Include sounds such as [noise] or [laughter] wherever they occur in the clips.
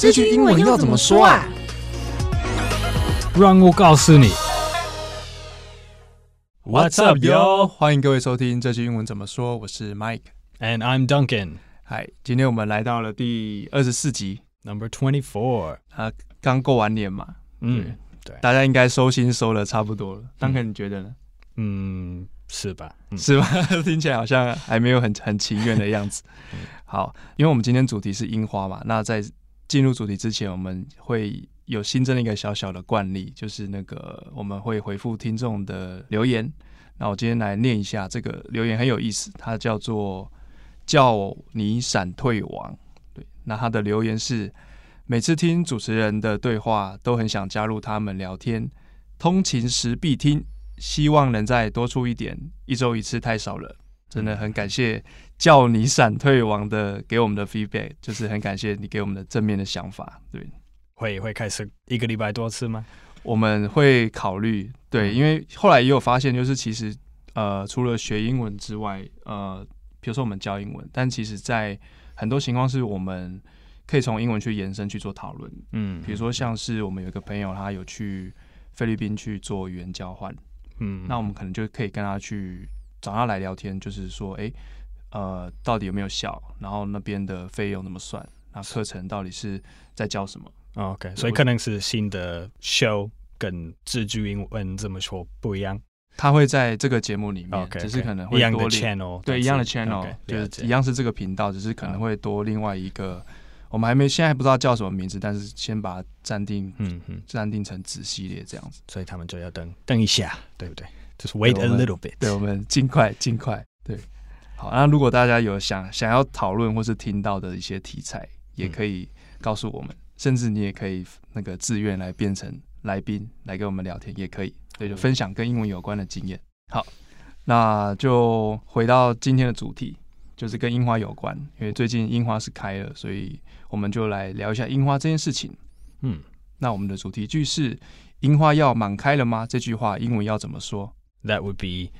这句英文要怎么说啊？让我告诉你。What's up, yo？欢迎各位收听这句英文怎么说。我是 Mike，and I'm Duncan。嗨，今天我们来到了第二十四集，Number Twenty Four。啊，刚过完年嘛，嗯，对，大家应该收心收的差不多了。Duncan，你觉得呢？嗯，是吧？嗯、是吧？[laughs] 听起来好像还没有很很情愿的样子。[laughs] 好，因为我们今天主题是樱花嘛，那在进入主题之前，我们会有新增一个小小的惯例，就是那个我们会回复听众的留言。那我今天来念一下这个留言，很有意思，它叫做“叫你闪退王”。对，那他的留言是：每次听主持人的对话，都很想加入他们聊天，通勤时必听，希望能再多出一点，一周一次太少了。真的很感谢叫你闪退王的给我们的 feedback，就是很感谢你给我们的正面的想法。对，会会开始一个礼拜多次吗？我们会考虑。对，因为后来也有发现，就是其实呃，除了学英文之外，呃，比如说我们教英文，但其实在很多情况是我们可以从英文去延伸去做讨论。嗯，比如说像是我们有一个朋友，他有去菲律宾去做语言交换，嗯，那我们可能就可以跟他去。找他来聊天，就是说，哎，呃，到底有没有效？然后那边的费用怎么算？那课程到底是在教什么？OK，所以可能是新的 show 跟自句英文这么说不一样。他会在这个节目里面，okay, 只是可能会多一样的 channel，对，一样的 channel，、okay, 就是一样是这个频道，只是可能会多另外一个，我们还没现在还不知道叫什么名字，但是先把它暂定，嗯嗯，暂定成子系列这样子。所以他们就要等等一下，对不对？就是 wait a little bit，对，我们尽快尽快，对，好。那如果大家有想想要讨论或是听到的一些题材，也可以告诉我们，嗯、甚至你也可以那个自愿来变成来宾来跟我们聊天，也可以，对，就分享跟英文有关的经验。好，那就回到今天的主题，就是跟樱花有关，因为最近樱花是开了，所以我们就来聊一下樱花这件事情。嗯，那我们的主题句是“樱花要满开了吗？”这句话英文要怎么说？That would be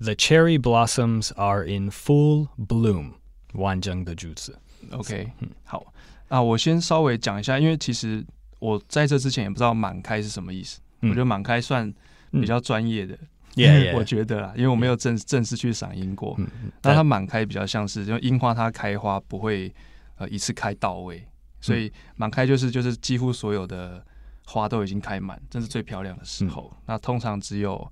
the cherry blossoms are in full bloom。完整的句子。OK，嗯，好，那我先稍微讲一下，因为其实我在这之前也不知道满开是什么意思。嗯、我觉得满开算比较专业的，嗯、因为 [laughs] 我觉得啦，因为我没有正正式去赏樱过。嗯，那它满开比较像是，因为樱花它开花不会呃一次开到位，所以满开就是就是几乎所有的花都已经开满，这是最漂亮的时候。嗯、那通常只有。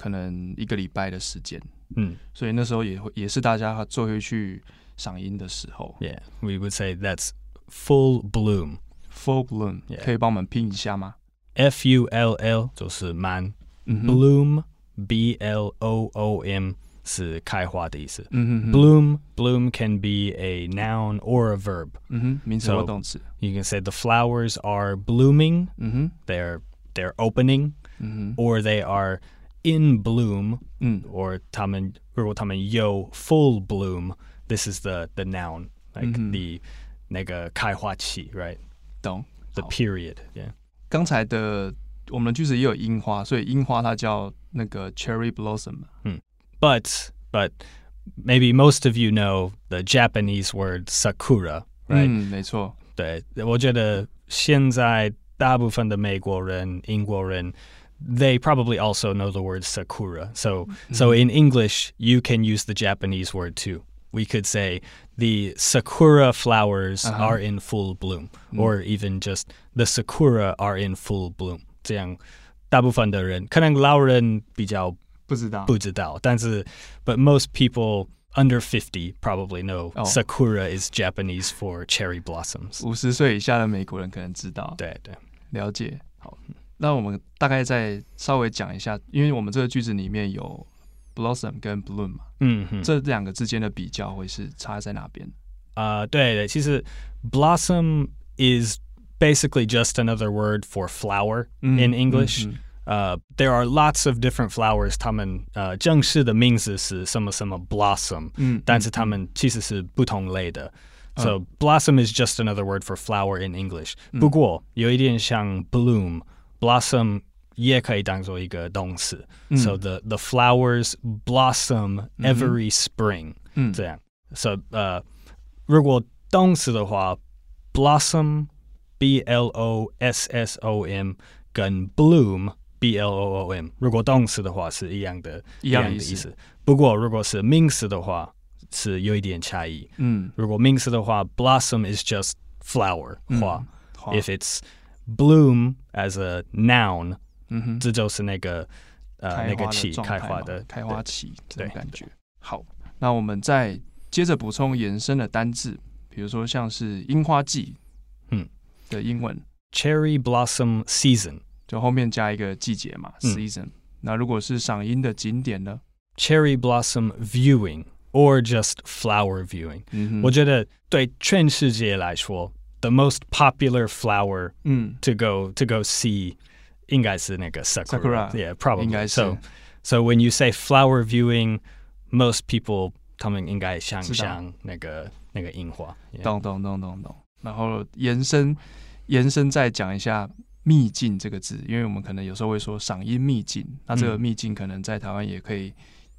可能一个礼拜的时间，嗯，所以那时候也会也是大家最会去赏樱的时候。Yeah, we would say that's full bloom. Full bloom，、yeah. 可以帮我们拼一下吗？F U L L 就是满、嗯、，bloom B L O O M 是开花的意思。嗯哼，bloom bloom can be a noun or a verb。嗯哼，名词或动词。So you can say the flowers are blooming。嗯哼，they're they're opening。嗯哼，or they are in bloom，嗯，or 他们如果他们有 full bloom，this is the the noun，like、嗯、the 那个开花期，right？懂？The period，yeah。刚才的我们的句子也有樱花，所以樱花它叫那个 cherry blossom。嗯，but but maybe most of you know the Japanese word sakura，right？嗯，没错。对，我觉得现在大部分的美国人、英国人。 they probably also know the word sakura. So, mm-hmm. so in English, you can use the Japanese word too. We could say the sakura flowers uh-huh. are in full bloom, mm. or even just the sakura are in full bloom. 这样，大部分的人可能老人比较不知道，不知道，但是 but most people under 50 probably know、oh. sakura is Japanese for cherry blossoms. 五十岁以下的美国人可能知道，对对，了解。好。 那我们大概再稍微讲一下，因为我们这个句子里面有 blossom 跟 bloom 嘛，嗯哼，这两个之间的比较会是差在哪边？啊、uh，对对，其实 blossom is basically just another word for flower in English。呃、uh, there are lots of different flowers，它们呃正式的名字是什么什么 blossom，嗯，但是它们其实是不同类的。So、uh, blossom is just another word for flower in English。不过有一点像 bloom。 blossom 也可以当做一个动词、嗯、，so the the flowers blossom every spring，、嗯、这样，so 呃、uh,，如果动词的话，blossom B L O S S O M 跟 bloom B L O O M，如果动词的话是一样的，一样的意思。意思不过如果是名词的话，是有一点差异。嗯，如果名词的话，blossom is just flower 花。嗯、If it's bloom as a noun，嗯哼，这就是那个呃那个期开花的开花期这种感觉。对好，那我们再接着补充延伸的单字，比如说像是樱花季，嗯的英文、嗯、cherry blossom season。就后面加一个季节嘛，season、嗯。那如果是赏樱的景点呢？Cherry blossom viewing or just flower viewing、嗯。我觉得对全世界来说 ，the most popular flower，嗯，to go to go see，应该是那个 sakura，yeah，probably。应该是。So so when you say flower viewing，most people 他们应该想象那个那个樱花。懂懂懂懂懂。然后延伸延伸再讲一下。秘境这个字，因为我们可能有时候会说赏樱秘境，那这个秘境可能在台湾也可以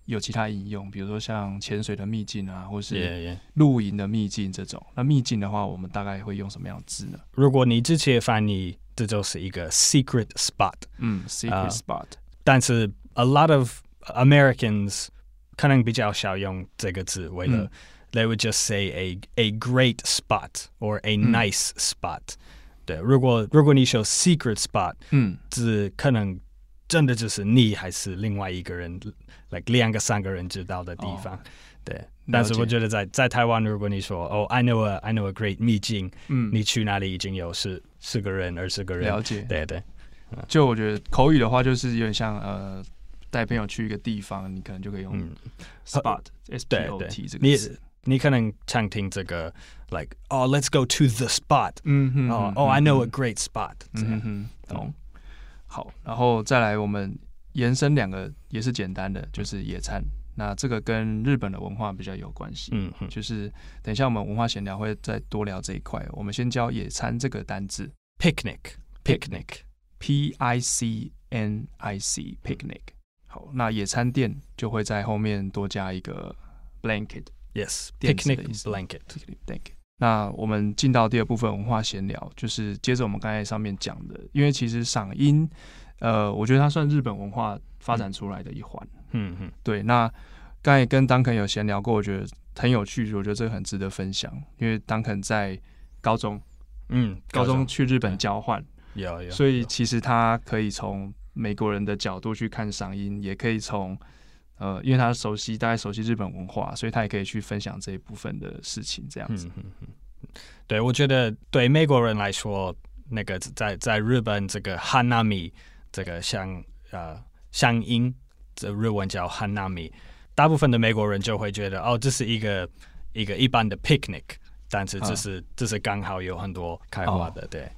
有其他应用，比如说像潜水的秘境啊，或是露营的秘境这种。Yeah, yeah. 那秘境的话，我们大概会用什么样的字呢？如果你直接翻译，这就是一个 secret spot，嗯，secret spot。Uh, 但是 a lot of Americans 可能比较少用这个字，为了、嗯、they would just say a a great spot or a nice spot、嗯。对，如果如果你说 secret spot，嗯，只可能真的就是你还是另外一个人，like 两个三个人知道的地方。哦、对，但是我觉得在在台湾，如果你说哦，I know a I know a great 秘境，嗯，你去哪里已经有十十个人、二十个人。了解。对对，就我觉得口语的话，就是有点像呃，带朋友去一个地方，你可能就可以用 spot，S P O T 这个词。你可能常听这个，like，哦，let's go to the spot，嗯哼，哦，哦，I know a great spot，嗯哼，懂。好，然后再来，我们延伸两个也是简单的，就是野餐。那这个跟日本的文化比较有关系，嗯哼，就是等一下我们文化闲聊会再多聊这一块。我们先教野餐这个单字，picnic，picnic，P I C N I C，picnic。好，那野餐垫就会在后面多加一个 blanket。Yes, picnic blanket. blanket. 那我们进到第二部分文化闲聊，就是接着我们刚才上面讲的，因为其实赏樱，呃，我觉得它算日本文化发展出来的一环。嗯嗯，对。那刚才跟 Duncan 有闲聊过，我觉得很有趣，我觉得这个很值得分享。因为 Duncan 在高中，嗯，高中去日本交换，有有，所以其实他可以从美国人的角度去看赏樱，也可以从。呃，因为他熟悉，大概熟悉日本文化，所以他也可以去分享这一部分的事情，这样子。嗯嗯嗯。对，我觉得对美国人来说，那个在在日本这个 hanami 这个像呃赏樱，这日文叫 hanami，大部分的美国人就会觉得哦，这是一个一个一般的 picnic，但是这是、啊、这是刚好有很多开花的，哦、对。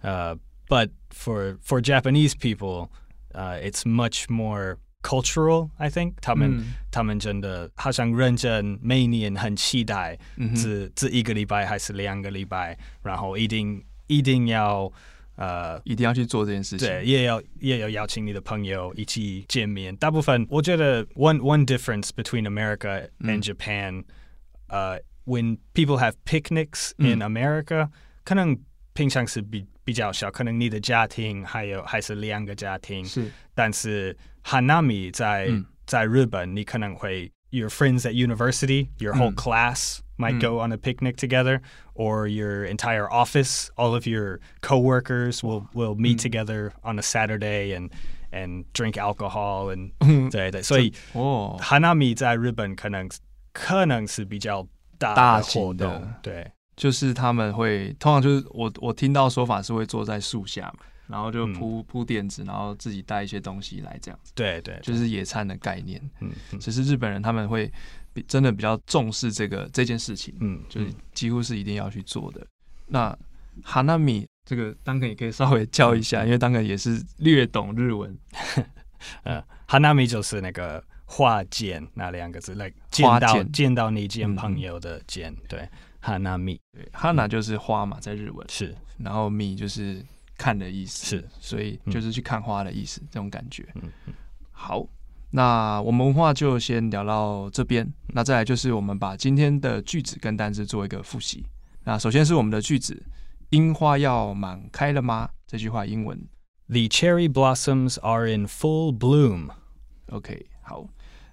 呃、uh,，but for for Japanese people，呃、uh,，it's much more Cultural, I think 他们、嗯、他们真的好像认真，每年很期待，这这一个礼拜还是两个礼拜，然后一定一定要呃一定要去做这件事情，对，也要也要邀请你的朋友一起见面。大部分我觉得 one one difference between America and Japan，呃、嗯 uh,，when people have picnics in America，、嗯、可能 平常是比比较小，可能你的家庭还有还是两个家庭，是，但是。Hanami 在、嗯、在日本，你可能会 your friends at university, your whole class might go on a picnic together, or your entire office, all of your coworkers will will meet together on a Saturday and and drink alcohol and [laughs] 对对，所以哦，Hanami 在日本可能可能是比较大的活动，对， 就是他们会通常就是我我听到说法是会坐在树下嘛。然后就铺铺垫子，然后自己带一些东西来，这样子。对对，就是野餐的概念。嗯，只是日本人他们会比真的比较重视这个这件事情。嗯，就是几乎是一定要去做的。那 Hanami 这个 Duncan 也可以稍微教一下，因为 Duncan 也是略懂日文。[laughs] 呃，Hanami 就是那个花见那两个字，来见到见到你见朋友的见。对，Hanami。对，Hana 就是花嘛，在日文是，然后 Mi 就是。看的意思是，所以就是去看花的意思，嗯、这种感觉。好，那我们文化就先聊到这边。那再来就是我们把今天的句子跟单词做一个复习。那首先是我们的句子，樱花要满开了吗？这句话英文。The cherry blossoms are in full bloom. OK，好，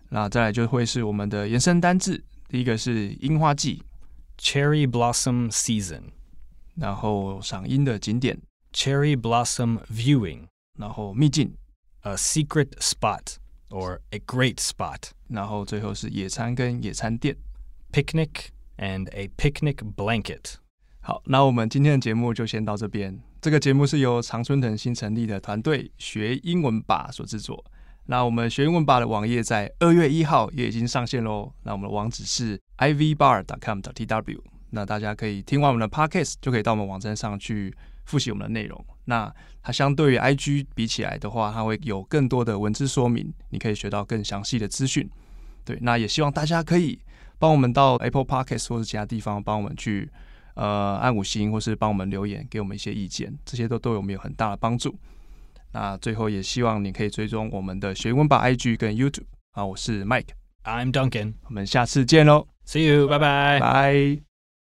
那再来就会是我们的延伸单字。第一个是樱花季 ，Cherry blossom season。然后赏樱的景点，Cherry blossom viewing。然后秘境，A secret spot or a great spot。然后最后是野餐跟野餐垫，Picnic and a picnic blanket。好，那我们今天的节目就先到这边。这个节目是由常春藤新成立的团队学英文吧所制作。那我们学英文吧的网页在二月一号也已经上线喽。那我们的网址是 ivbar.com.tw。那大家可以听完我们的 podcast，就可以到我们网站上去复习我们的内容。那它相对于 IG 比起来的话，它会有更多的文字说明，你可以学到更详细的资讯。对，那也希望大家可以帮我们到 Apple Podcast 或者其他地方帮我们去。呃，按五星或是帮我们留言，给我们一些意见，这些都对我们有很大的帮助。那最后也希望你可以追踪我们的学英文吧 IG 跟 YouTube。啊，我是 Mike，I'm Duncan，我们下次见喽 See you. Bye-bye. Bye.